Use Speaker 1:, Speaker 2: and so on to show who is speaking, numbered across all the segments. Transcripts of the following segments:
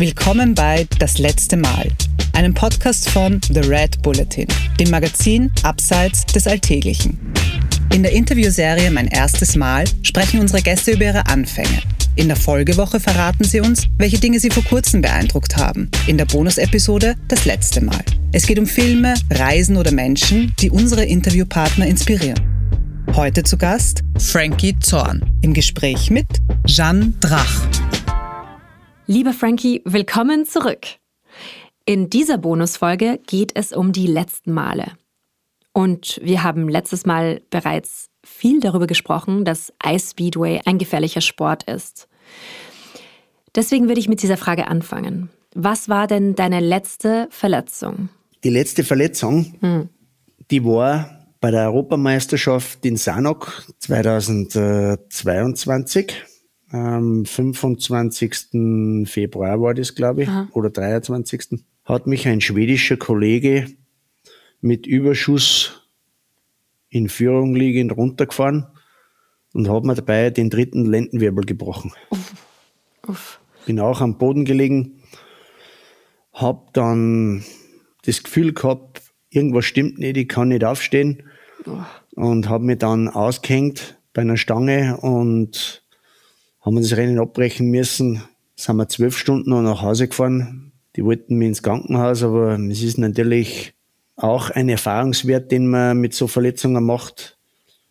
Speaker 1: Willkommen bei Das letzte Mal, einem Podcast von The Red Bulletin, dem Magazin Abseits des Alltäglichen. In der Interviewserie Mein erstes Mal sprechen unsere Gäste über ihre Anfänge. In der Folgewoche verraten sie uns, welche Dinge sie vor kurzem beeindruckt haben. In der Bonusepisode Das letzte Mal. Es geht um Filme, Reisen oder Menschen, die unsere Interviewpartner inspirieren. Heute zu Gast Frankie Zorn im Gespräch mit Jeanne Drach.
Speaker 2: Lieber Frankie, willkommen zurück. In dieser Bonusfolge geht es um die letzten Male. Und wir haben letztes Mal bereits viel darüber gesprochen, dass Ice Speedway ein gefährlicher Sport ist. Deswegen würde ich mit dieser Frage anfangen. Was war denn deine letzte Verletzung?
Speaker 3: Die letzte Verletzung, hm. die war bei der Europameisterschaft in Sanok 2022. Am 25. Februar war das, glaube ich, Aha. oder 23. hat mich ein schwedischer Kollege mit Überschuss in Führung liegend runtergefahren und hat mir dabei den dritten Lendenwirbel gebrochen. Uff. Uff. Bin auch am Boden gelegen, hab dann das Gefühl gehabt, irgendwas stimmt nicht, ich kann nicht aufstehen oh. und habe mich dann ausgehängt bei einer Stange und haben wir das Rennen abbrechen müssen. Sind wir zwölf Stunden noch nach Hause gefahren. Die wollten mich ins Krankenhaus, aber es ist natürlich auch ein Erfahrungswert, den man mit so Verletzungen macht.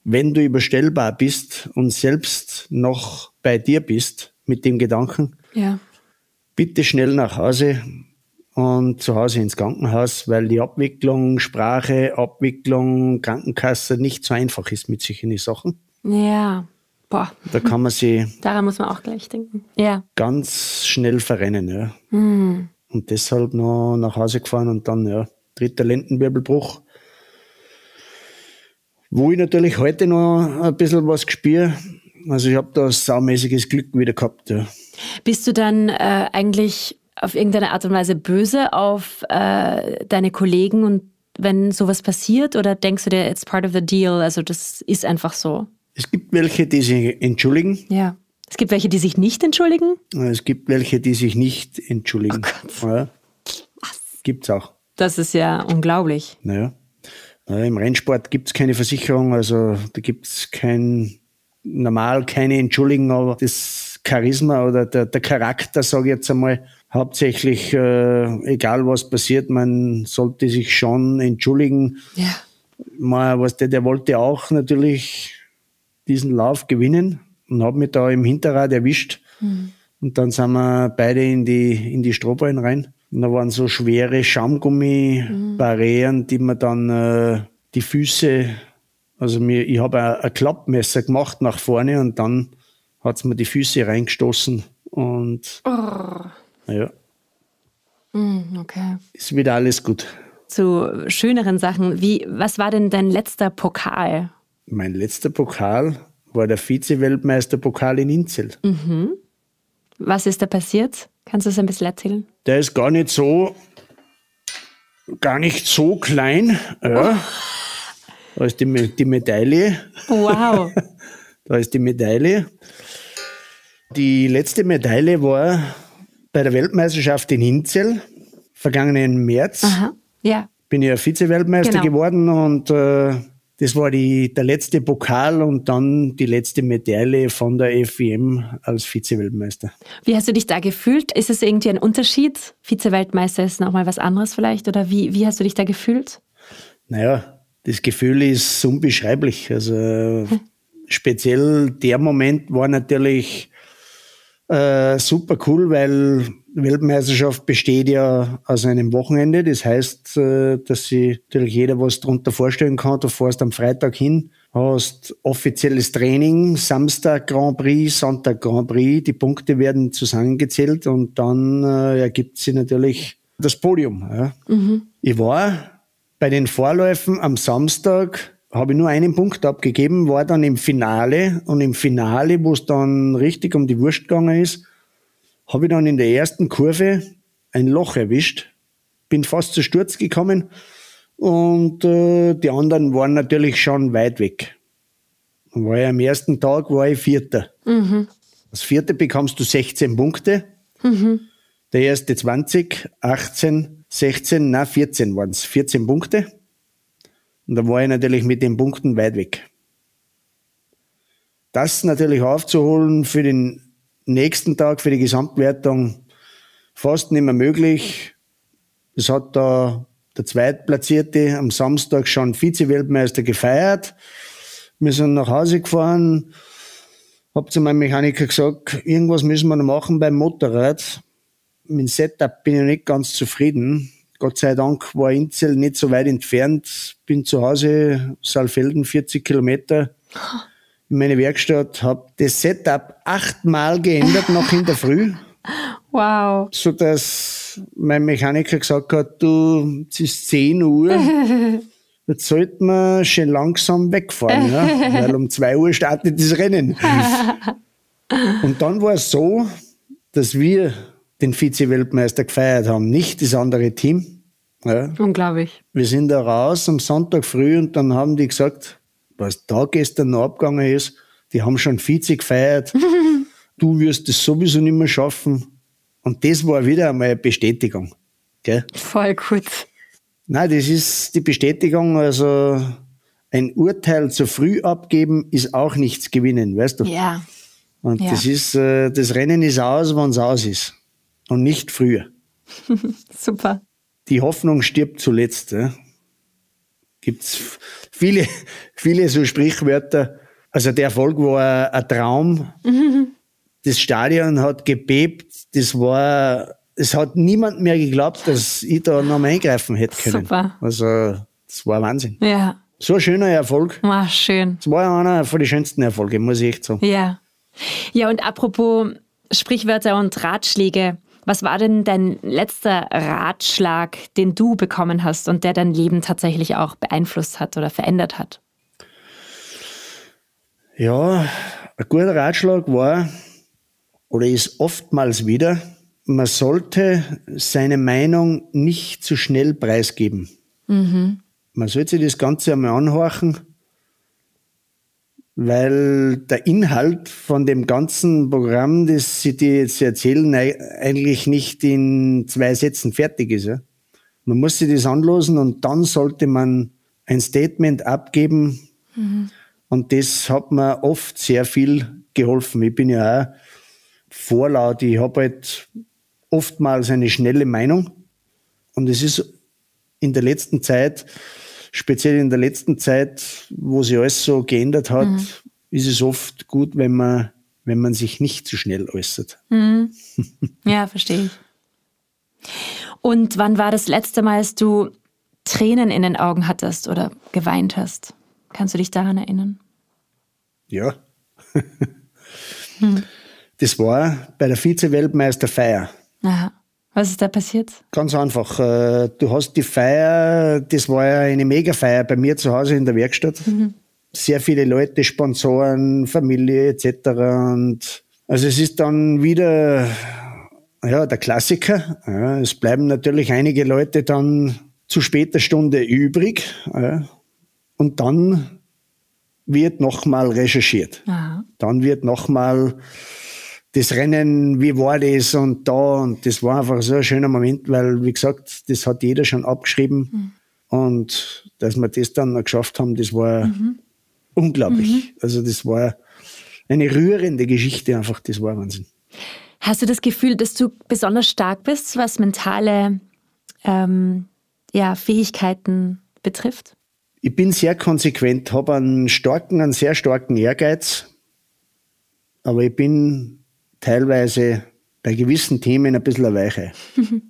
Speaker 3: Wenn du überstellbar bist und selbst noch bei dir bist mit dem Gedanken, ja. bitte schnell nach Hause und zu Hause ins Krankenhaus, weil die Abwicklung, Sprache, Abwicklung, Krankenkasse nicht so einfach ist mit solchen Sachen.
Speaker 2: Ja. Boah.
Speaker 3: Da kann man sie.
Speaker 2: Daran muss man auch gleich denken. Ja.
Speaker 3: Ganz schnell verrennen, ja. Mhm. Und deshalb noch nach Hause gefahren und dann, ja, dritter Lendenwirbelbruch. Wo ich natürlich heute noch ein bisschen was gespürt. Also ich habe da saumäßiges Glück wieder gehabt, ja.
Speaker 2: Bist du dann äh, eigentlich auf irgendeine Art und Weise böse auf äh, deine Kollegen und wenn sowas passiert oder denkst du dir, it's part of the deal, also das ist einfach so?
Speaker 3: Es gibt welche, die sich entschuldigen.
Speaker 2: Ja. Es gibt welche, die sich nicht entschuldigen?
Speaker 3: Es gibt welche, die sich nicht entschuldigen. Oh ja. Was? Gibt's auch.
Speaker 2: Das ist ja unglaublich.
Speaker 3: Naja. Im Rennsport gibt es keine Versicherung, also da gibt es kein, normal keine Entschuldigung, aber das Charisma oder der, der Charakter, sage ich jetzt einmal, hauptsächlich, äh, egal was passiert, man sollte sich schon entschuldigen. Ja. Man, was der, der wollte auch natürlich diesen Lauf gewinnen und habe mich da im Hinterrad erwischt. Mhm. Und dann sind wir beide in die, in die Strohballen rein. Und da waren so schwere Schaumgummi-Barrieren, mhm. die man dann äh, die Füße, also mir, ich habe ein, ein Klappmesser gemacht nach vorne und dann hat es mir die Füße reingestoßen und oh. ja.
Speaker 2: Mm, okay.
Speaker 3: Ist wieder alles gut.
Speaker 2: Zu schöneren Sachen. Wie, was war denn dein letzter Pokal?
Speaker 3: Mein letzter Pokal war der Vize-Weltmeister-Pokal in Inzel.
Speaker 2: Mhm. Was ist da passiert? Kannst du es ein bisschen erzählen?
Speaker 3: Der ist gar nicht so, gar nicht so klein. Ja. Oh. Da ist die, die Medaille.
Speaker 2: Wow.
Speaker 3: da ist die Medaille. Die letzte Medaille war bei der Weltmeisterschaft in Inzel, vergangenen März.
Speaker 2: Aha. Ja.
Speaker 3: Bin ja Vize-Weltmeister genau. geworden und äh, das war die, der letzte Pokal und dann die letzte Medaille von der FIM als Vize-Weltmeister.
Speaker 2: Wie hast du dich da gefühlt? Ist es irgendwie ein Unterschied? Vize-Weltmeister ist nochmal was anderes vielleicht? Oder wie, wie hast du dich da gefühlt?
Speaker 3: Naja, das Gefühl ist unbeschreiblich. Also hm. speziell der Moment war natürlich äh, super cool, weil Weltmeisterschaft besteht ja aus einem Wochenende. Das heißt, äh, dass sich natürlich jeder was darunter vorstellen kann. Du fährst am Freitag hin, hast offizielles Training, Samstag Grand Prix, Sonntag Grand Prix. Die Punkte werden zusammengezählt und dann äh, ergibt sich natürlich das Podium. Ja. Mhm. Ich war bei den Vorläufen am Samstag habe ich nur einen Punkt abgegeben, war dann im Finale. Und im Finale, wo es dann richtig um die Wurst gegangen ist, habe ich dann in der ersten Kurve ein Loch erwischt, bin fast zu Sturz gekommen und äh, die anderen waren natürlich schon weit weg. Und war ich am ersten Tag war ich Vierter. Mhm. Als Vierter bekommst du 16 Punkte. Mhm. Der erste 20, 18, 16, na 14 waren es. 14 Punkte. Und da war ich natürlich mit den Punkten weit weg. Das natürlich aufzuholen für den nächsten Tag, für die Gesamtwertung, fast nicht mehr möglich. Es hat da der Zweitplatzierte am Samstag schon Vize-Weltmeister gefeiert. Wir sind nach Hause gefahren, hab zu meinem Mechaniker gesagt, irgendwas müssen wir noch machen beim Motorrad. Mit dem Setup bin ich nicht ganz zufrieden. Gott sei Dank war Inzell nicht so weit entfernt. Bin zu Hause, Saalfelden, 40 Kilometer in meine Werkstatt, habe das Setup achtmal geändert, noch in der Früh.
Speaker 2: Wow.
Speaker 3: So dass mein Mechaniker gesagt hat, du, es ist 10 Uhr, jetzt sollten wir schön langsam wegfahren, ja? weil um 2 Uhr startet das Rennen. Und dann war es so, dass wir den Vize-Weltmeister gefeiert haben, nicht das andere Team.
Speaker 2: Ja. Unglaublich.
Speaker 3: Wir sind da raus am Sonntag früh und dann haben die gesagt, was da gestern noch abgegangen ist, die haben schon Vize gefeiert. du wirst es sowieso nicht mehr schaffen. Und das war wieder einmal eine Bestätigung. Gell?
Speaker 2: Voll gut.
Speaker 3: Nein, das ist die Bestätigung, also ein Urteil zu früh abgeben ist auch nichts gewinnen, weißt du?
Speaker 2: Ja.
Speaker 3: Und ja. das ist, äh, das Rennen ist aus, wann es aus ist. Und nicht früher.
Speaker 2: Super.
Speaker 3: Die Hoffnung stirbt zuletzt. Ja? Gibt's viele, viele so Sprichwörter. Also der Erfolg war ein Traum. Mhm. Das Stadion hat gebebt. Das war, es hat niemand mehr geglaubt, dass ich da noch mal eingreifen hätte können.
Speaker 2: Super.
Speaker 3: Also, das war Wahnsinn.
Speaker 2: Ja.
Speaker 3: So ein schöner Erfolg.
Speaker 2: War schön.
Speaker 3: Das war einer von den schönsten Erfolge, muss ich echt sagen.
Speaker 2: Ja. Ja, und apropos Sprichwörter und Ratschläge. Was war denn dein letzter Ratschlag, den du bekommen hast und der dein Leben tatsächlich auch beeinflusst hat oder verändert hat?
Speaker 3: Ja, ein guter Ratschlag war oder ist oftmals wieder, man sollte seine Meinung nicht zu schnell preisgeben. Mhm. Man sollte sich das Ganze einmal anhorchen weil der Inhalt von dem ganzen Programm, das Sie dir jetzt erzählen, eigentlich nicht in zwei Sätzen fertig ist. Ja? Man muss sich das anlosen und dann sollte man ein Statement abgeben. Mhm. Und das hat mir oft sehr viel geholfen. Ich bin ja auch vorlaut. Ich habe halt oftmals eine schnelle Meinung. Und es ist in der letzten Zeit speziell in der letzten Zeit, wo sich alles so geändert hat, mhm. ist es oft gut, wenn man, wenn man sich nicht zu schnell äußert.
Speaker 2: Mhm. Ja, verstehe ich. Und wann war das letzte Mal, dass du Tränen in den Augen hattest oder geweint hast? Kannst du dich daran erinnern?
Speaker 3: Ja. hm. Das war bei der Vize-Weltmeisterfeier.
Speaker 2: Aha. Was ist da passiert?
Speaker 3: Ganz einfach. Äh, du hast die Feier, das war ja eine Mega-Feier bei mir zu Hause in der Werkstatt. Mhm. Sehr viele Leute, Sponsoren, Familie etc. Und also es ist dann wieder ja, der Klassiker. Ja, es bleiben natürlich einige Leute dann zu später Stunde übrig. Ja, und dann wird nochmal recherchiert. Aha. Dann wird nochmal das Rennen, wie war das und da und das war einfach so ein schöner Moment, weil, wie gesagt, das hat jeder schon abgeschrieben mhm. und dass wir das dann noch geschafft haben, das war mhm. unglaublich. Mhm. Also das war eine rührende Geschichte einfach, das war Wahnsinn.
Speaker 2: Hast du das Gefühl, dass du besonders stark bist, was mentale ähm, ja, Fähigkeiten betrifft?
Speaker 3: Ich bin sehr konsequent, habe einen starken, einen sehr starken Ehrgeiz, aber ich bin teilweise bei gewissen Themen ein bisschen eine Weiche. Mhm.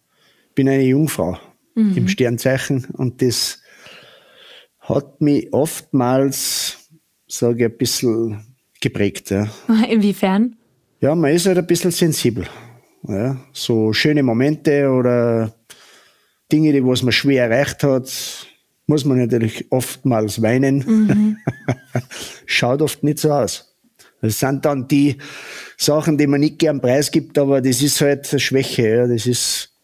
Speaker 3: bin eine Jungfrau mhm. im Sternzeichen und das hat mich oftmals, sage ich, ein bisschen geprägt. Ja.
Speaker 2: Inwiefern?
Speaker 3: Ja, man ist halt ein bisschen sensibel. Ja. So schöne Momente oder Dinge, die was man schwer erreicht hat, muss man natürlich oftmals weinen. Mhm. Schaut oft nicht so aus. Das sind dann die Sachen, die man nicht gern preisgibt, aber das ist halt eine Schwäche. Ja. Das ist,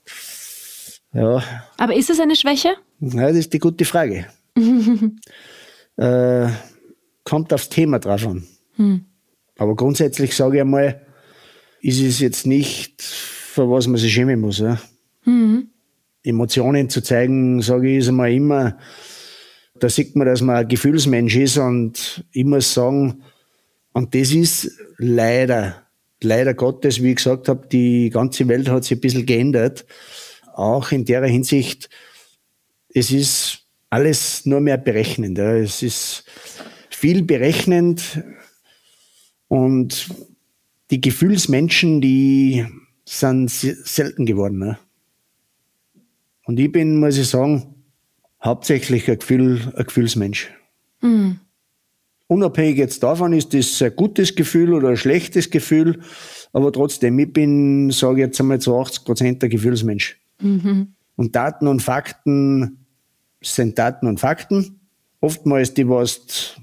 Speaker 3: ja.
Speaker 2: Aber ist es eine Schwäche?
Speaker 3: Ja, das ist die gute Frage. äh, kommt aufs Thema drauf an. Hm. Aber grundsätzlich sage ich einmal, ist es jetzt nicht für was man sich schämen muss. Ja. Mhm. Emotionen zu zeigen, sage ich, ist einmal immer, da sieht man, dass man ein Gefühlsmensch ist und muss sagen, und das ist leider, leider Gottes, wie ich gesagt habe, die ganze Welt hat sich ein bisschen geändert. Auch in der Hinsicht, es ist alles nur mehr berechnend. Es ist viel berechnend und die Gefühlsmenschen, die sind selten geworden. Und ich bin, muss ich sagen, hauptsächlich ein, Gefühl, ein Gefühlsmensch. Mhm. Unabhängig jetzt davon, ist das ein gutes Gefühl oder ein schlechtes Gefühl, aber trotzdem, ich bin, sage ich jetzt einmal zu 80 Prozent der Gefühlsmensch. Mhm. Und Daten und Fakten sind Daten und Fakten. Oftmals die, was du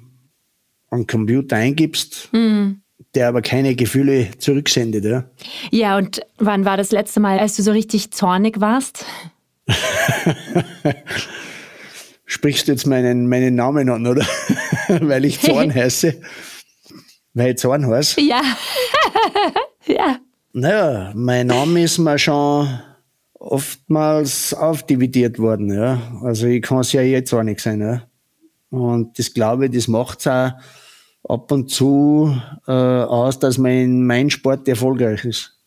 Speaker 3: am Computer eingibst, mhm. der aber keine Gefühle zurücksendet. Ja.
Speaker 2: ja, und wann war das letzte Mal, als du so richtig zornig warst?
Speaker 3: Sprichst du jetzt meinen, meinen Namen an, oder? Weil ich Zorn heiße. Weil ich Zorn heiße?
Speaker 2: Ja.
Speaker 3: ja. Naja, mein Name ist mir schon oftmals aufdividiert worden, ja. Also ich kann es ja jetzt auch nicht sein, ja. Und das glaube ich, das macht es auch ab und zu äh, aus, dass man in meinem Sport erfolgreich ist.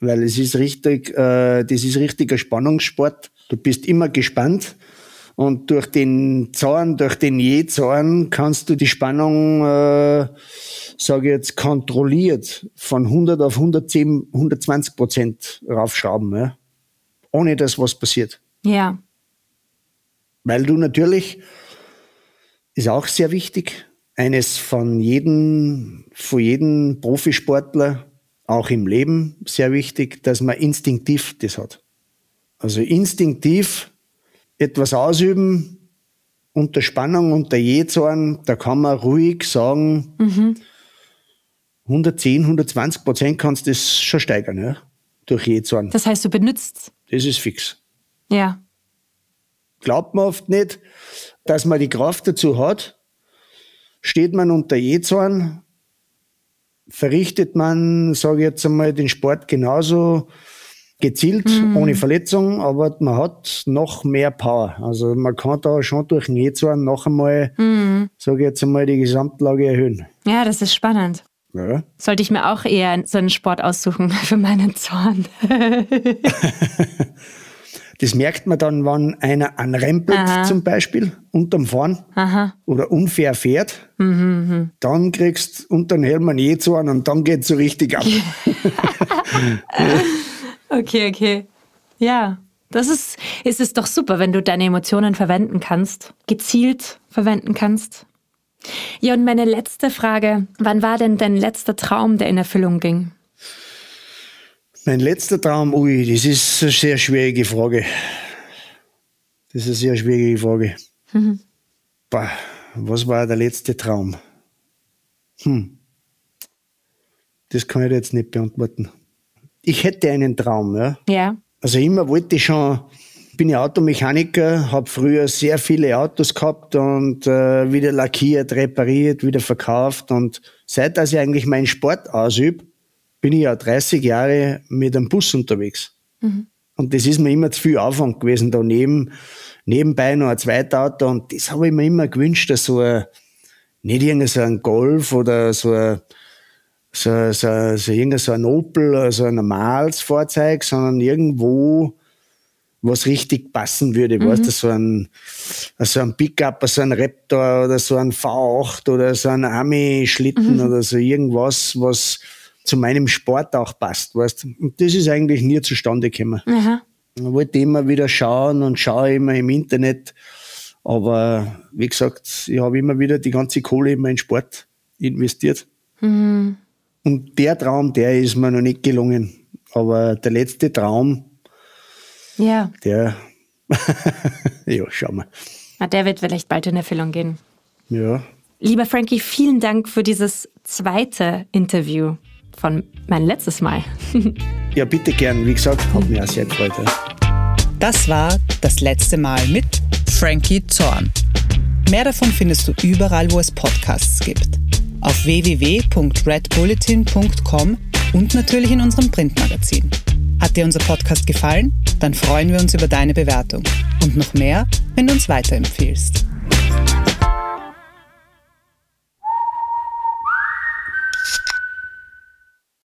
Speaker 3: Weil es ist richtig, äh, das ist richtiger Spannungssport. Du bist immer gespannt. Und durch den Zorn, durch den Je-Zorn kannst du die Spannung, äh, sage ich jetzt, kontrolliert von 100 auf 110, 120 Prozent raufschrauben. Ja? ohne dass was passiert.
Speaker 2: Ja.
Speaker 3: Weil du natürlich, ist auch sehr wichtig, eines von jedem, von jedem Profisportler, auch im Leben sehr wichtig, dass man instinktiv das hat. Also instinktiv etwas ausüben, unter Spannung, unter Jezorn, da kann man ruhig sagen, mhm. 110, 120 Prozent kannst du das schon steigern, ja, durch Jezorn.
Speaker 2: Das heißt, du benutzt
Speaker 3: das ist fix.
Speaker 2: Ja.
Speaker 3: Glaubt man oft nicht, dass man die Kraft dazu hat. Steht man unter Jezorn, verrichtet man, sage ich jetzt einmal, den Sport genauso gezielt, mhm. ohne Verletzung, aber man hat noch mehr Power. Also man kann da schon durch den Jezorn noch einmal, mhm. sage ich jetzt einmal, die Gesamtlage erhöhen.
Speaker 2: Ja, das ist spannend. Ja. Sollte ich mir auch eher so einen Sport aussuchen für meinen Zorn.
Speaker 3: das merkt man dann, wenn einer anrempelt Aha. zum Beispiel unterm Fahren Aha. oder unfair fährt. Mhm, mhm. dann kriegst du unter den Helm einen E-Zorn und dann geht es so richtig ab.
Speaker 2: okay, okay. Ja, das ist, ist es doch super, wenn du deine Emotionen verwenden kannst, gezielt verwenden kannst. Ja, und meine letzte Frage, wann war denn dein letzter Traum, der in Erfüllung ging?
Speaker 3: Mein letzter Traum, ui, das ist eine sehr schwierige Frage. Das ist eine sehr schwierige Frage. Mhm. Bah, was war der letzte Traum? Hm. Das kann ich jetzt nicht beantworten. Ich hätte einen Traum, ja.
Speaker 2: Ja.
Speaker 3: Also immer wollte ich schon bin ja Automechaniker, habe früher sehr viele Autos gehabt und äh, wieder lackiert, repariert, wieder verkauft. Und seit dass ich eigentlich meinen Sport ausübe, bin ich ja 30 Jahre mit einem Bus unterwegs. Mhm. Und das ist mir immer zu viel Aufwand gewesen, da neben, nebenbei noch ein Zweitauto. Und das habe ich mir immer gewünscht, dass so ein, nicht irgendein so ein Golf oder so ein, so, so, so, irgendein so ein Opel, also ein normales Fahrzeug, sondern irgendwo was richtig passen würde. Mhm. Weißt du, so ein, so ein Pickup, so ein Raptor oder so ein V8 oder so ein Army-Schlitten mhm. oder so irgendwas, was zu meinem Sport auch passt, weißt Und das ist eigentlich nie zustande gekommen. Mhm. Ich wollte immer wieder schauen und schaue immer im Internet. Aber wie gesagt, ich habe immer wieder die ganze Kohle in meinen Sport investiert. Mhm. Und der Traum, der ist mir noch nicht gelungen. Aber der letzte Traum,
Speaker 2: ja.
Speaker 3: Der, ja, schau mal.
Speaker 2: Na, der wird vielleicht bald in Erfüllung gehen.
Speaker 3: Ja.
Speaker 2: Lieber Frankie, vielen Dank für dieses zweite Interview von mein letztes Mal.
Speaker 3: ja, bitte gern. Wie gesagt, hat mich auch sehr gefreut.
Speaker 1: Das war das letzte Mal mit Frankie Zorn. Mehr davon findest du überall, wo es Podcasts gibt. Auf www.redbulletin.com und natürlich in unserem Printmagazin. Hat dir unser Podcast gefallen? Dann freuen wir uns über deine Bewertung. Und noch mehr, wenn du uns weiterempfiehlst.